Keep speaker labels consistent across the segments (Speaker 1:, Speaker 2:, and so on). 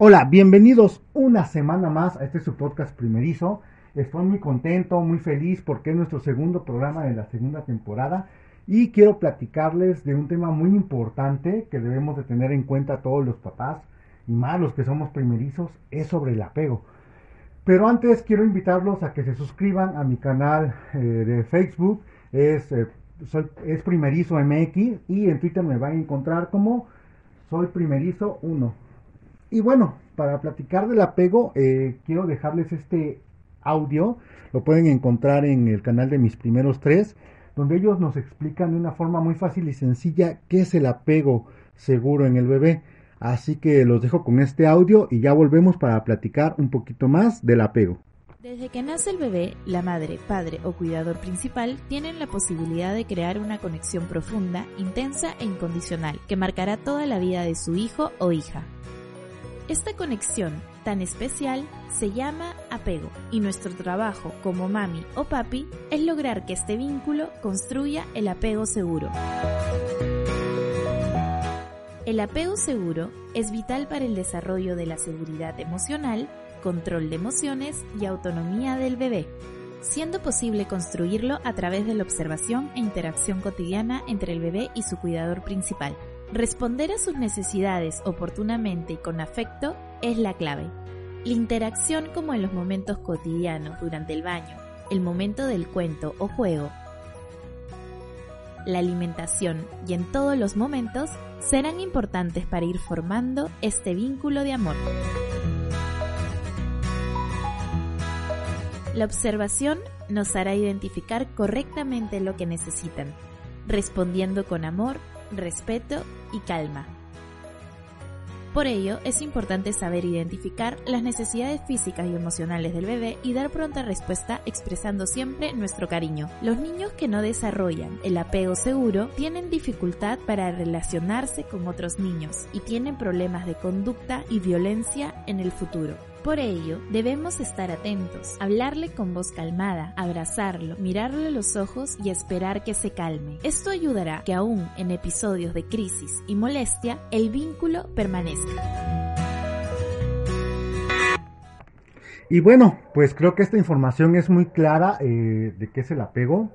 Speaker 1: Hola, bienvenidos una semana más a este su podcast primerizo. Estoy muy contento, muy feliz porque es nuestro segundo programa de la segunda temporada y quiero platicarles de un tema muy importante que debemos de tener en cuenta todos los papás y más los que somos primerizos, es sobre el apego. Pero antes quiero invitarlos a que se suscriban a mi canal eh, de Facebook, es, eh, es Primerizo MX y en Twitter me van a encontrar como Soy Primerizo 1. Y bueno, para platicar del apego, eh, quiero dejarles este audio. Lo pueden encontrar en el canal de mis primeros tres, donde ellos nos explican de una forma muy fácil y sencilla qué es el apego seguro en el bebé. Así que los dejo con este audio y ya volvemos para platicar un poquito más del apego.
Speaker 2: Desde que nace el bebé, la madre, padre o cuidador principal tienen la posibilidad de crear una conexión profunda, intensa e incondicional que marcará toda la vida de su hijo o hija. Esta conexión tan especial se llama apego y nuestro trabajo como mami o papi es lograr que este vínculo construya el apego seguro. El apego seguro es vital para el desarrollo de la seguridad emocional, control de emociones y autonomía del bebé, siendo posible construirlo a través de la observación e interacción cotidiana entre el bebé y su cuidador principal. Responder a sus necesidades oportunamente y con afecto es la clave. La interacción como en los momentos cotidianos durante el baño, el momento del cuento o juego, la alimentación y en todos los momentos serán importantes para ir formando este vínculo de amor. La observación nos hará identificar correctamente lo que necesitan, respondiendo con amor, respeto y calma. Por ello, es importante saber identificar las necesidades físicas y emocionales del bebé y dar pronta respuesta expresando siempre nuestro cariño. Los niños que no desarrollan el apego seguro tienen dificultad para relacionarse con otros niños y tienen problemas de conducta y violencia en el futuro. Por ello, debemos estar atentos, hablarle con voz calmada, abrazarlo, mirarle los ojos y esperar que se calme. Esto ayudará que aún en episodios de crisis y molestia, el vínculo permanezca.
Speaker 1: Y bueno, pues creo que esta información es muy clara eh, de qué es el apego.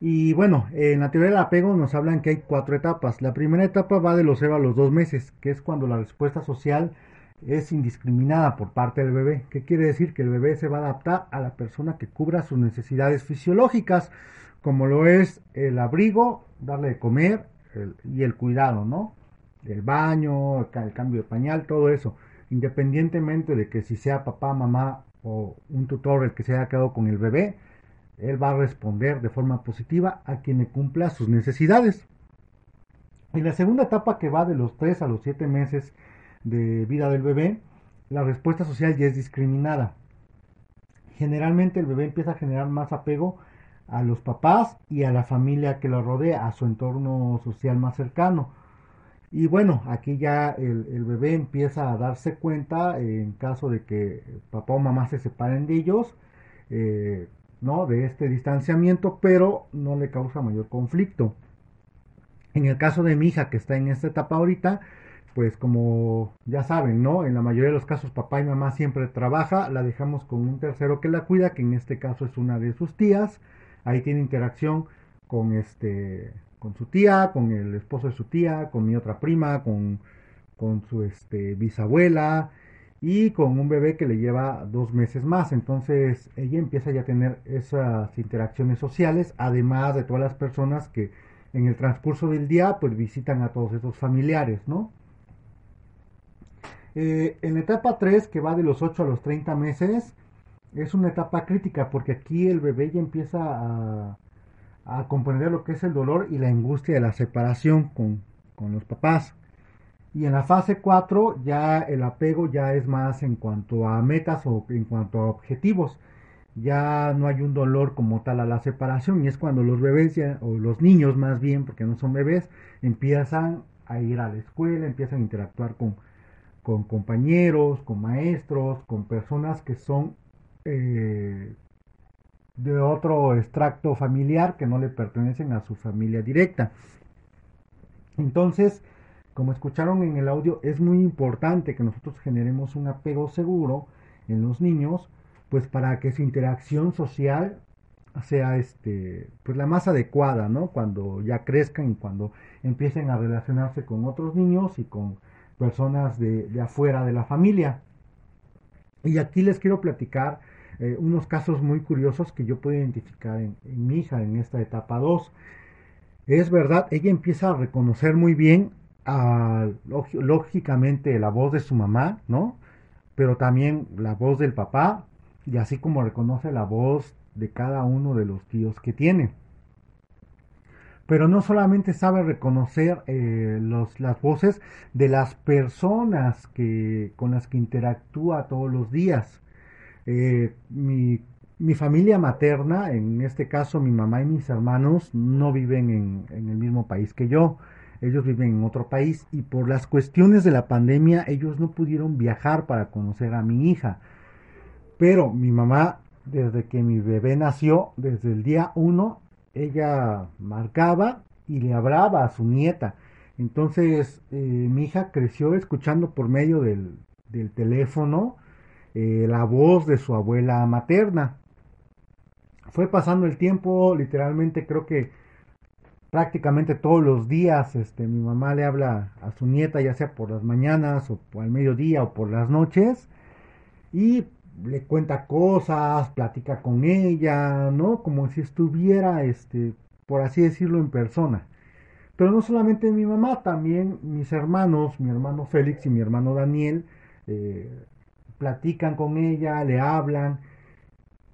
Speaker 1: Y bueno, en la teoría del apego nos hablan que hay cuatro etapas. La primera etapa va de los 0 a los 2 meses, que es cuando la respuesta social es indiscriminada por parte del bebé. ¿Qué quiere decir? Que el bebé se va a adaptar a la persona que cubra sus necesidades fisiológicas, como lo es el abrigo, darle de comer y el cuidado, ¿no? El baño, el cambio de pañal, todo eso. Independientemente de que si sea papá, mamá o un tutor el que se haya quedado con el bebé, él va a responder de forma positiva a quien le cumpla sus necesidades. En la segunda etapa que va de los 3 a los 7 meses de vida del bebé, la respuesta social ya es discriminada. Generalmente el bebé empieza a generar más apego a los papás y a la familia que lo rodea, a su entorno social más cercano. Y bueno, aquí ya el, bebé empieza a darse cuenta en caso de que papá o mamá se separen de ellos, eh, ¿no? De este distanciamiento, pero no le causa mayor conflicto. En el caso de mi hija que está en esta etapa ahorita, pues como ya saben, ¿no? En la mayoría de los casos papá y mamá siempre trabaja, la dejamos con un tercero que la cuida, que en este caso es una de sus tías, ahí tiene interacción con este con su tía, con el esposo de su tía, con mi otra prima, con, con su este, bisabuela y con un bebé que le lleva dos meses más. Entonces ella empieza ya a tener esas interacciones sociales, además de todas las personas que en el transcurso del día pues visitan a todos esos familiares, ¿no? Eh, en la etapa 3, que va de los 8 a los 30 meses, es una etapa crítica porque aquí el bebé ya empieza a, comprender lo que es el dolor y la angustia de la separación con, con los papás. Y en la fase 4 ya el apego ya es más en cuanto a metas o en cuanto a objetivos. Ya no hay un dolor como tal a la separación y es cuando los bebés o los niños más bien, porque no son bebés, empiezan a ir a la escuela, empiezan a interactuar con, con compañeros, con maestros, con personas que son eh, de otro extracto familiar que no le pertenecen a su familia directa. Entonces, como escucharon en el audio, es muy importante que nosotros generemos un apego seguro en los niños, pues para que su interacción social sea este pues la más adecuada, ¿no? Cuando ya crezcan y cuando empiecen a relacionarse con otros niños y con personas de, afuera de la familia. Y aquí les quiero platicar eh, unos casos muy curiosos que yo puedo identificar en, mi hija en esta etapa 2. Es verdad, ella empieza a reconocer muy bien, lógicamente, la voz de su mamá, ¿no? Pero también la voz del papá, y así como reconoce la voz de cada uno de los tíos que tiene. Pero no solamente sabe reconocer eh, los, las voces de las personas que, con las que interactúa todos los días, eh, mi, mi, familia materna, en este caso mi mamá y mis hermanos, no viven en, en, el mismo país que yo. Ellos viven en otro país y por las cuestiones de la pandemia ellos no pudieron viajar para conocer a mi hija. Pero mi mamá, desde que mi bebé nació, desde el día uno, ella marcaba y le hablaba a su nieta. Entonces eh, mi hija creció escuchando por medio del, teléfono eh, la voz de su abuela materna. Fue pasando el tiempo, literalmente creo que prácticamente todos los días este, mi mamá le habla a su nieta, ya sea por las mañanas o al mediodía o por las noches, y le cuenta cosas, platica con ella, ¿no? Como si estuviera, este, por así decirlo, en persona. Pero no solamente mi mamá, también mis hermanos, mi hermano Félix y mi hermano Daniel, eh, platican con ella, le hablan.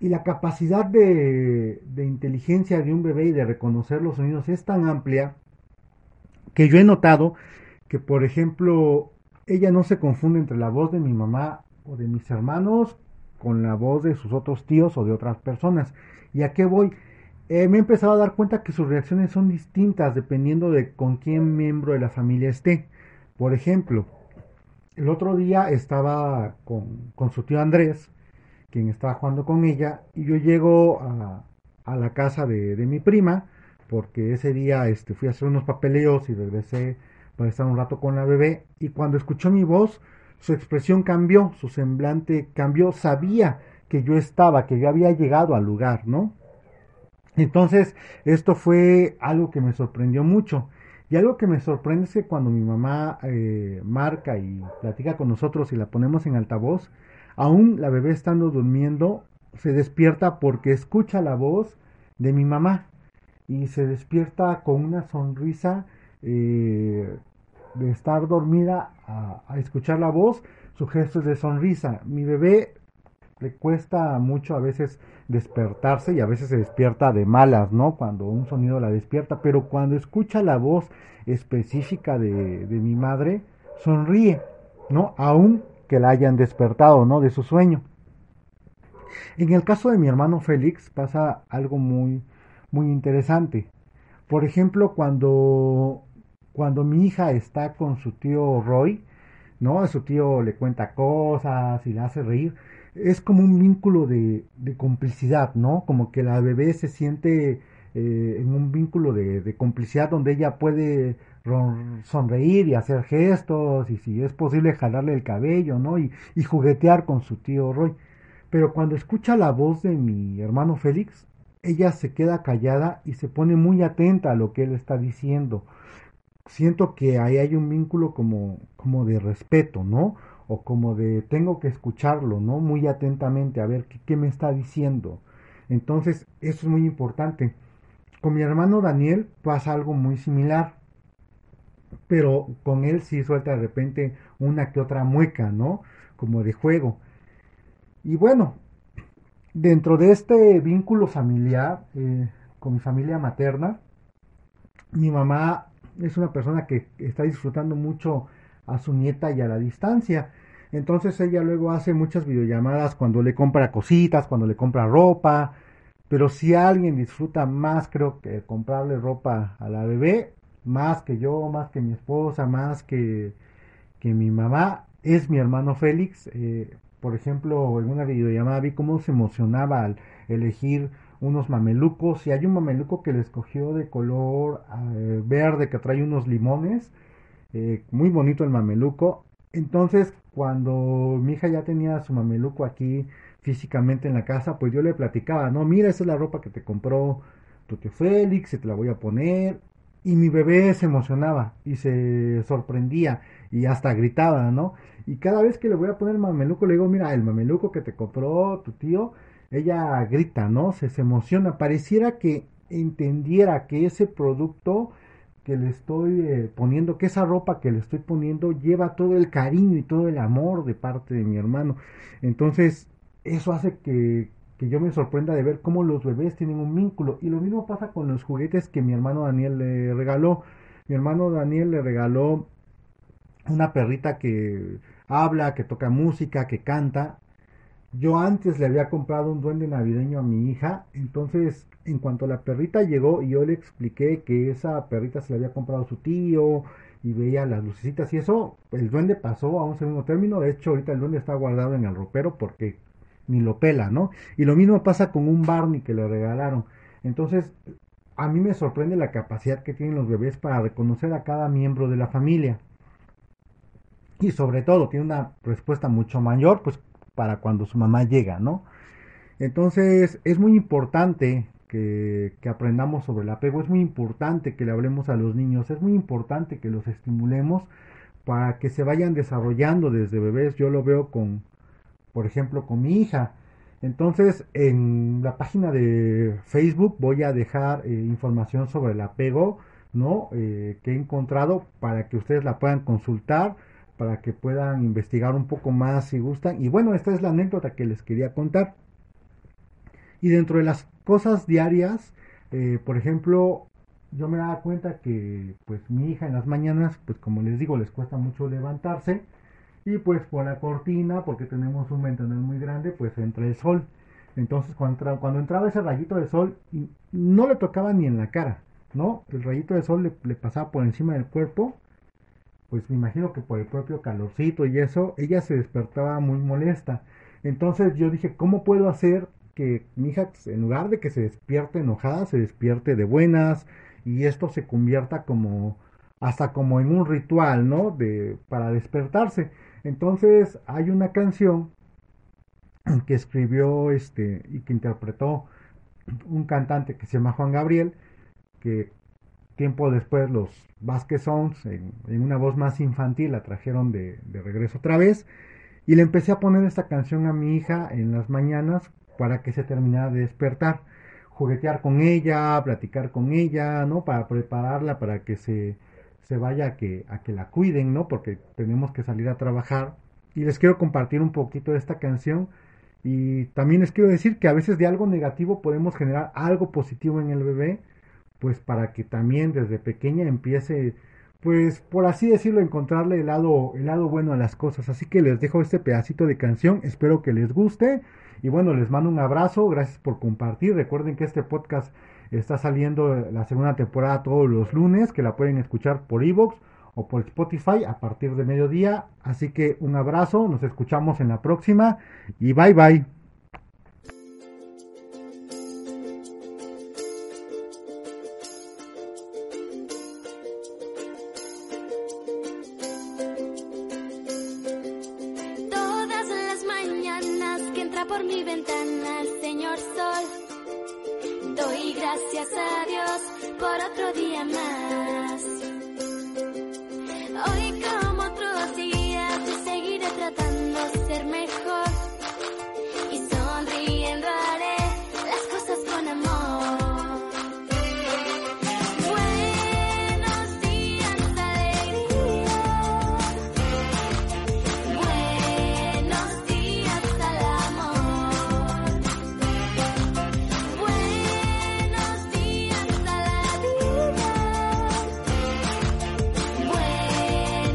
Speaker 1: Y la capacidad de, de, inteligencia de un bebé y de reconocer los sonidos es tan amplia que yo he notado que, por ejemplo, ella no se confunde entre la voz de mi mamá o de mis hermanos con la voz de sus otros tíos o de otras personas. ¿Y a qué voy? Eh, me he empezado a dar cuenta que sus reacciones son distintas dependiendo de con quién miembro de la familia esté. Por ejemplo, el otro día estaba con, con, su tío Andrés, quien estaba jugando con ella, y yo llego a, la casa de, de, mi prima, porque ese día este, fui a hacer unos papeleos y regresé para estar un rato con la bebé, y cuando escuchó mi voz, su expresión cambió, su semblante cambió, sabía que yo estaba, que yo había llegado al lugar, ¿no? Entonces, esto fue algo que me sorprendió mucho. Y algo que me sorprende es que cuando mi mamá eh, marca y platica con nosotros y la ponemos en altavoz, aún la bebé estando durmiendo, se despierta porque escucha la voz de mi mamá y se despierta con una sonrisa eh, de estar dormida a, escuchar la voz, su gesto es de sonrisa. Mi bebé le cuesta mucho a veces despertarse y a veces se despierta de malas, ¿no? Cuando un sonido la despierta, pero cuando escucha la voz específica de, de mi madre, sonríe, ¿no? Aún que la hayan despertado, ¿no? De su sueño. En el caso de mi hermano Félix pasa algo muy, muy interesante. Por ejemplo, cuando, cuando mi hija está con su tío Roy, ¿no? Su tío le cuenta cosas y le hace reír es como un vínculo de, de, complicidad, ¿no? Como que la bebé se siente eh, en un vínculo de, de, complicidad donde ella puede sonreír y hacer gestos y si es posible jalarle el cabello, ¿no? Y, y juguetear con su tío Roy. Pero cuando escucha la voz de mi hermano Félix, ella se queda callada y se pone muy atenta a lo que él está diciendo. Siento que ahí hay un vínculo como, como de respeto, ¿no? O como de tengo que escucharlo, ¿no? Muy atentamente a ver qué, me está diciendo. Entonces, eso es muy importante. Con mi hermano Daniel pasa algo muy similar, pero con él sí suelta de repente una que otra mueca, ¿no? Como de juego. Y bueno, dentro de este vínculo familiar eh, con mi familia materna, mi mamá es una persona que está disfrutando mucho a su nieta y a la distancia. Entonces ella luego hace muchas videollamadas cuando le compra cositas, cuando le compra ropa. Pero si alguien disfruta más, creo que comprarle ropa a la bebé, más que yo, más que mi esposa, más que, que mi mamá, es mi hermano Félix. Eh, por ejemplo, en una videollamada vi cómo se emocionaba al elegir unos mamelucos y hay un mameluco que le escogió de color eh, verde que trae unos limones, eh, muy bonito el mameluco. Entonces, cuando mi hija ya tenía su mameluco aquí físicamente en la casa, pues yo le platicaba, no, mira, esa es la ropa que te compró tu tío Félix, y te la voy a poner. Y mi bebé se emocionaba y se sorprendía y hasta gritaba, ¿no? Y cada vez que le voy a poner el mameluco, le digo, mira, el mameluco que te compró tu tío, ella grita, ¿no? Se, se emociona. Pareciera que entendiera que ese producto que le estoy eh, poniendo, que esa ropa que le estoy poniendo lleva todo el cariño y todo el amor de parte de mi hermano. Entonces, eso hace que, que yo me sorprenda de ver cómo los bebés tienen un vínculo. Y lo mismo pasa con los juguetes que mi hermano Daniel le regaló. Mi hermano Daniel le regaló una perrita que habla, que toca música, que canta. Yo antes le había comprado un duende navideño a mi hija, entonces en cuanto la perrita llegó y yo le expliqué que esa perrita se la había comprado su tío y veía las lucecitas y eso, el duende pasó a un segundo término, de hecho ahorita el duende está guardado en el ropero porque ni lo pela, ¿no? Y lo mismo pasa con un Barney que le regalaron. Entonces, a mí me sorprende la capacidad que tienen los bebés para reconocer a cada miembro de la familia y sobre todo tiene una respuesta mucho mayor pues para cuando su mamá llega, ¿no? Entonces es muy importante que, aprendamos sobre el apego, es muy importante que le hablemos a los niños, es muy importante que los estimulemos para que se vayan desarrollando desde bebés. Yo lo veo con, por ejemplo, con mi hija. Entonces, en la página de Facebook voy a dejar eh, información sobre el apego, ¿no? Eh, que he encontrado para que ustedes la puedan consultar para que puedan investigar un poco más si gustan. Y bueno, esta es la anécdota que les quería contar. Y dentro de las cosas diarias, eh, por ejemplo, yo me daba cuenta que pues mi hija en las mañanas, pues como les digo, les cuesta mucho levantarse. Y pues por la cortina, porque tenemos un ventanal muy grande, pues entra el sol. Entonces cuando, cuando entraba ese rayito de sol, no le tocaba ni en la cara, ¿no? El rayito de sol le, le pasaba por encima del cuerpo pues me imagino que por el propio calorcito y eso, ella se despertaba muy molesta. Entonces yo dije, ¿cómo puedo hacer que mi hija, en lugar de que se despierte enojada, se despierte de buenas y esto se convierta como hasta como en un ritual, ¿no? De para despertarse. Entonces hay una canción que escribió este y que interpretó un cantante que se llama Juan Gabriel, que tiempo después los Vasquez Sounds, en, una voz más infantil, la trajeron de, regreso otra vez. Y le empecé a poner esta canción a mi hija en las mañanas para que se terminara de despertar. Juguetear con ella, platicar con ella, ¿no? Para prepararla para que se, se vaya a que, a que la cuiden, ¿no? Porque tenemos que salir a trabajar. Y les quiero compartir un poquito de esta canción. Y también les quiero decir que a veces de algo negativo podemos generar algo positivo en el bebé pues para que también desde pequeña empiece, pues por así decirlo, encontrarle el lado, el lado bueno a las cosas. Así que les dejo este pedacito de canción, espero que les guste y bueno, les mando un abrazo, gracias por compartir. Recuerden que este podcast está saliendo la segunda temporada todos los lunes, que la pueden escuchar por Evox o por Spotify a partir de mediodía. Así que un abrazo, nos escuchamos en la próxima y bye bye.